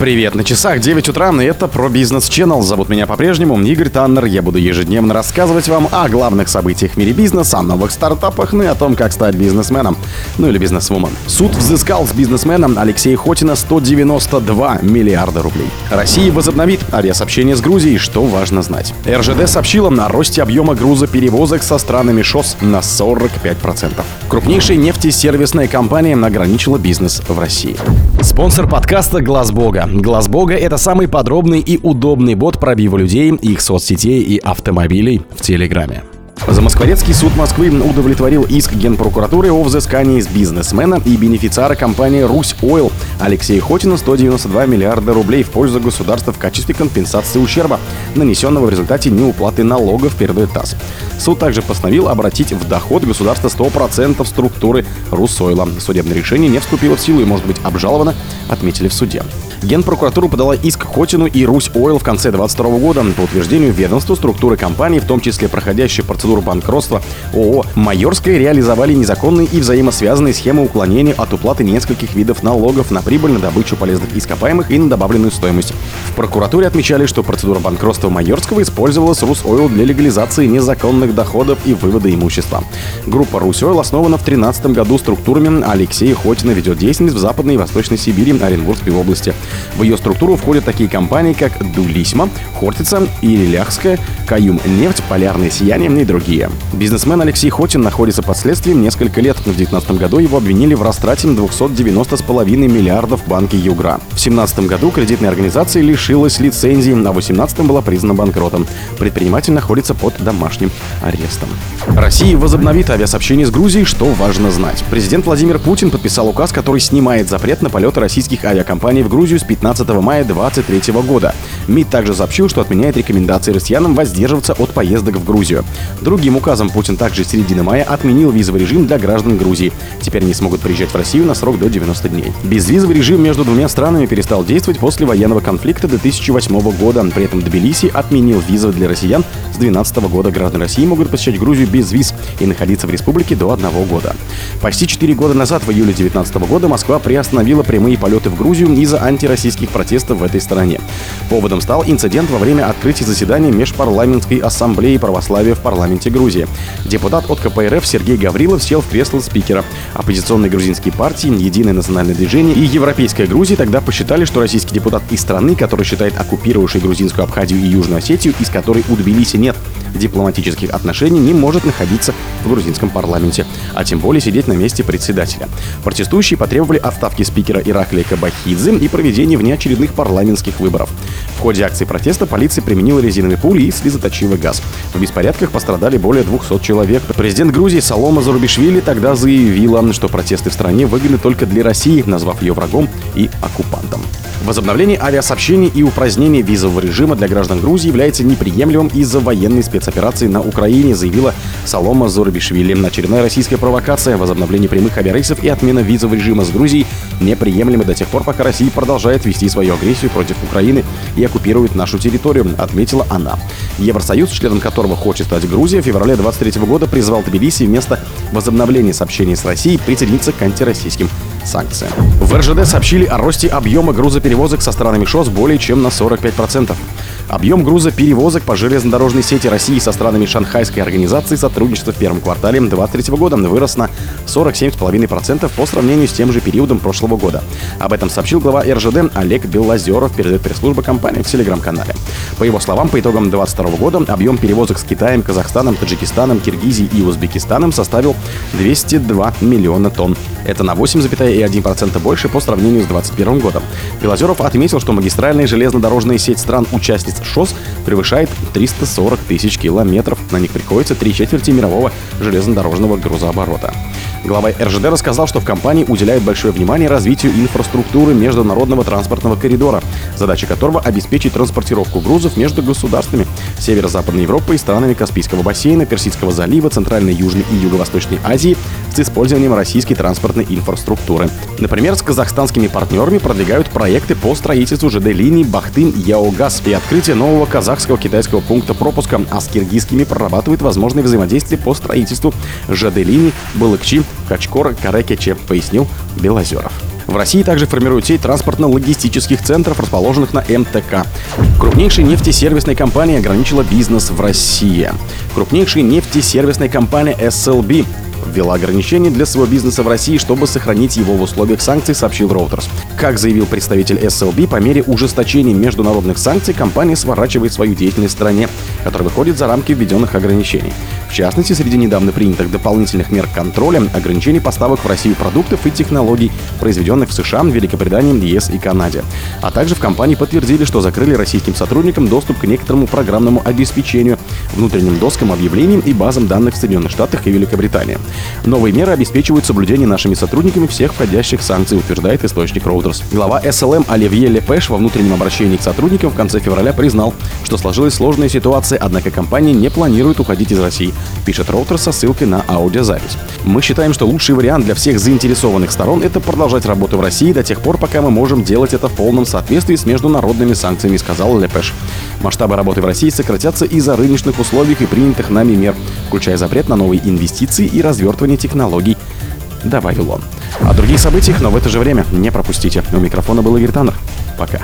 Привет, на часах 9 утра, и это про бизнес Channel. Зовут меня по-прежнему Игорь Таннер. Я буду ежедневно рассказывать вам о главных событиях в мире бизнеса, о новых стартапах, ну и о том, как стать бизнесменом, ну или бизнесвумен. Суд взыскал с бизнесменом Алексея Хотина 192 миллиарда рублей. Россия возобновит авиасообщение с Грузией, что важно знать. РЖД сообщила о росте объема грузоперевозок со странами ШОС на 45%. Крупнейшая нефтесервисная компания ограничила бизнес в России. Спонсор подкаста «Глаз Бога». «Глаз Бога» — это самый подробный и удобный бот пробива людей, их соцсетей и автомобилей в Телеграме. Замоскворецкий суд Москвы удовлетворил иск Генпрокуратуры о взыскании с бизнесмена и бенефициара компании «Русь Ойл» Алексея Хотина 192 миллиарда рублей в пользу государства в качестве компенсации ущерба, нанесенного в результате неуплаты налогов, передает ТАСС. Суд также постановил обратить в доход государства 100% структуры «Русойла». Судебное решение не вступило в силу и может быть обжаловано, отметили в суде. Генпрокуратура подала иск Хотину и Русь Ойл в конце 2022 года по утверждению ведомства структуры компании, в том числе проходящей процедуру банкротства ООО «Майорская» реализовали незаконные и взаимосвязанные схемы уклонения от уплаты нескольких видов налогов на прибыль, на добычу полезных ископаемых и на добавленную стоимость. В прокуратуре отмечали, что процедура банкротства Майорского использовалась Русойл для легализации незаконных доходов и вывода имущества. Группа Русойл основана в 2013 году структурами Алексея Хотина ведет деятельность в Западной и Восточной Сибири, Оренбургской области. В ее структуру входят такие компании, как Дулисма, Хортица, Ириляхская, Каюм Нефть, Полярное Сияние и другие. Бизнесмен Алексей Хотин находится под следствием несколько лет. В 2019 году его обвинили в растрате 290,5 миллиардов в банке Югра. В 2017 году кредитная организация лишилась лицензии, а в 2018 была признана банкротом. Предприниматель находится под домашним арестом. Россия возобновит авиасообщение с Грузией, что важно знать. Президент Владимир Путин подписал указ, который снимает запрет на полеты российских авиакомпаний в Грузию с 15 мая 2023 года. МИД также сообщил, что отменяет рекомендации россиянам воздерживаться от поездок в Грузию. Другим указом Путин также с середины мая отменил визовый режим для граждан Грузии. Теперь они смогут приезжать в Россию на срок до 90 дней. Безвизовый режим между двумя странами перестал действовать после военного конфликта 2008 года. При этом Тбилиси отменил визы для россиян с 2012 года. Граждане России могут посещать Грузию без виз и находиться в республике до одного года. Почти 4 года назад, в июле 2019 года, Москва приостановила прямые полеты в Грузию из-за антироссийских протестов в этой стране. Поводом стал инцидент во время открытия заседания Межпарламентской ассамблеи православия в парламенте Грузии. Депутат от КПРФ Сергей Гаврилов сел в кресло спикера. Оппозиционные грузинские партии, Единое национальное движение и Европейская Грузия тогда посчитали, что российский депутат из страны, который считает оккупировавшей грузинскую Абхазию и Южную Осетию, из которой у Тбилиси нет дипломатических отношений, не может находиться в грузинском парламенте, а тем более сидеть на месте председателя. Протестующие потребовали отставки спикера Ираклия Кабахидзе и проведения внеочередных парламентских выборов. В ходе акции протеста полиция применила резиновые пули и слезоточивый газ. В беспорядках пострадали более 200 человек. Президент Грузии Салома Зарубишвили тогда заявила, что протесты в стране выгодны только для России, назвав ее врагом и оккупантом. Возобновление авиасообщений и упразднение визового режима для граждан Грузии является неприемлемым из-за военной спецоперации на Украине, заявила Салома Зорбишвили. Очередная российская провокация, возобновление прямых авиарейсов и отмена визового режима с Грузией неприемлемы до тех пор, пока Россия продолжает вести свою агрессию против Украины и оккупирует нашу территорию, отметила она. Евросоюз, членом которого хочет стать Грузия, в феврале 23 года призвал Тбилиси вместо возобновления сообщений с Россией присоединиться к антироссийским санкциям. В РЖД сообщили о росте объема грузоперевозок со странами ШОС более чем на 45%. Объем грузоперевозок по железнодорожной сети России со странами Шанхайской организации сотрудничества в первом квартале 2023 года вырос на 47,5% по сравнению с тем же периодом прошлого года. Об этом сообщил глава РЖД Олег Белозеров, передает пресс-служба компании в телеграм-канале. По его словам, по итогам 2022 года объем перевозок с Китаем, Казахстаном, Таджикистаном, Киргизией и Узбекистаном составил 202 миллиона тонн. Это на 8,1% больше по сравнению с 2021 годом. Белозеров отметил, что магистральная железнодорожная сеть стран-участниц ШОС превышает 340 тысяч километров. На них приходится три четверти мирового железнодорожного грузооборота. Глава РЖД рассказал, что в компании уделяют большое внимание развитию инфраструктуры международного транспортного коридора, задача которого обеспечить транспортировку грузов между государствами Северо-Западной Европы и странами Каспийского бассейна, Персидского залива, Центральной, Южной и Юго-Восточной Азии с использованием российской транспортной инфраструктуры. Например, с казахстанскими партнерами продвигают проекты по строительству ЖД-линий Бахтын-Яогаз и открытие нового казахского китайского пункта пропуска, а с киргизскими прорабатывают возможные взаимодействие по строительству ЖД-линий Балыкчи Качкор Карекече, пояснил Белозеров. В России также формируют сеть транспортно-логистических центров, расположенных на МТК. Крупнейшая нефтесервисная компания ограничила бизнес в России. Крупнейшая нефтесервисная компания SLB ввела ограничения для своего бизнеса в России, чтобы сохранить его в условиях санкций, сообщил Reuters. Как заявил представитель SLB, по мере ужесточения международных санкций компания сворачивает свою деятельность в стране, которая выходит за рамки введенных ограничений. В частности, среди недавно принятых дополнительных мер контроля ограничений поставок в Россию продуктов и технологий, произведенных в США, Великобритании, ЕС и Канаде. А также в компании подтвердили, что закрыли российским сотрудникам доступ к некоторому программному обеспечению, внутренним доскам объявлений и базам данных в Соединенных Штатах и Великобритании. Новые меры обеспечивают соблюдение нашими сотрудниками всех входящих санкций, утверждает источник Reuters. Глава СЛМ Оливье Лепеш во внутреннем обращении к сотрудникам в конце февраля признал, что сложилась сложная ситуация, однако компания не планирует уходить из России, пишет Reuters со ссылкой на аудиозапись. Мы считаем, что лучший вариант для всех заинтересованных сторон – это продолжать работу в России до тех пор, пока мы можем делать это в полном соответствии с международными санкциями, сказал Лепеш. Масштабы работы в России сократятся из-за рыночных условий и принятых нами мер, включая запрет на новые инвестиции и развертывание технологий, добавил он. О других событиях, но в это же время не пропустите. У микрофона был Игорь Таннер. Пока.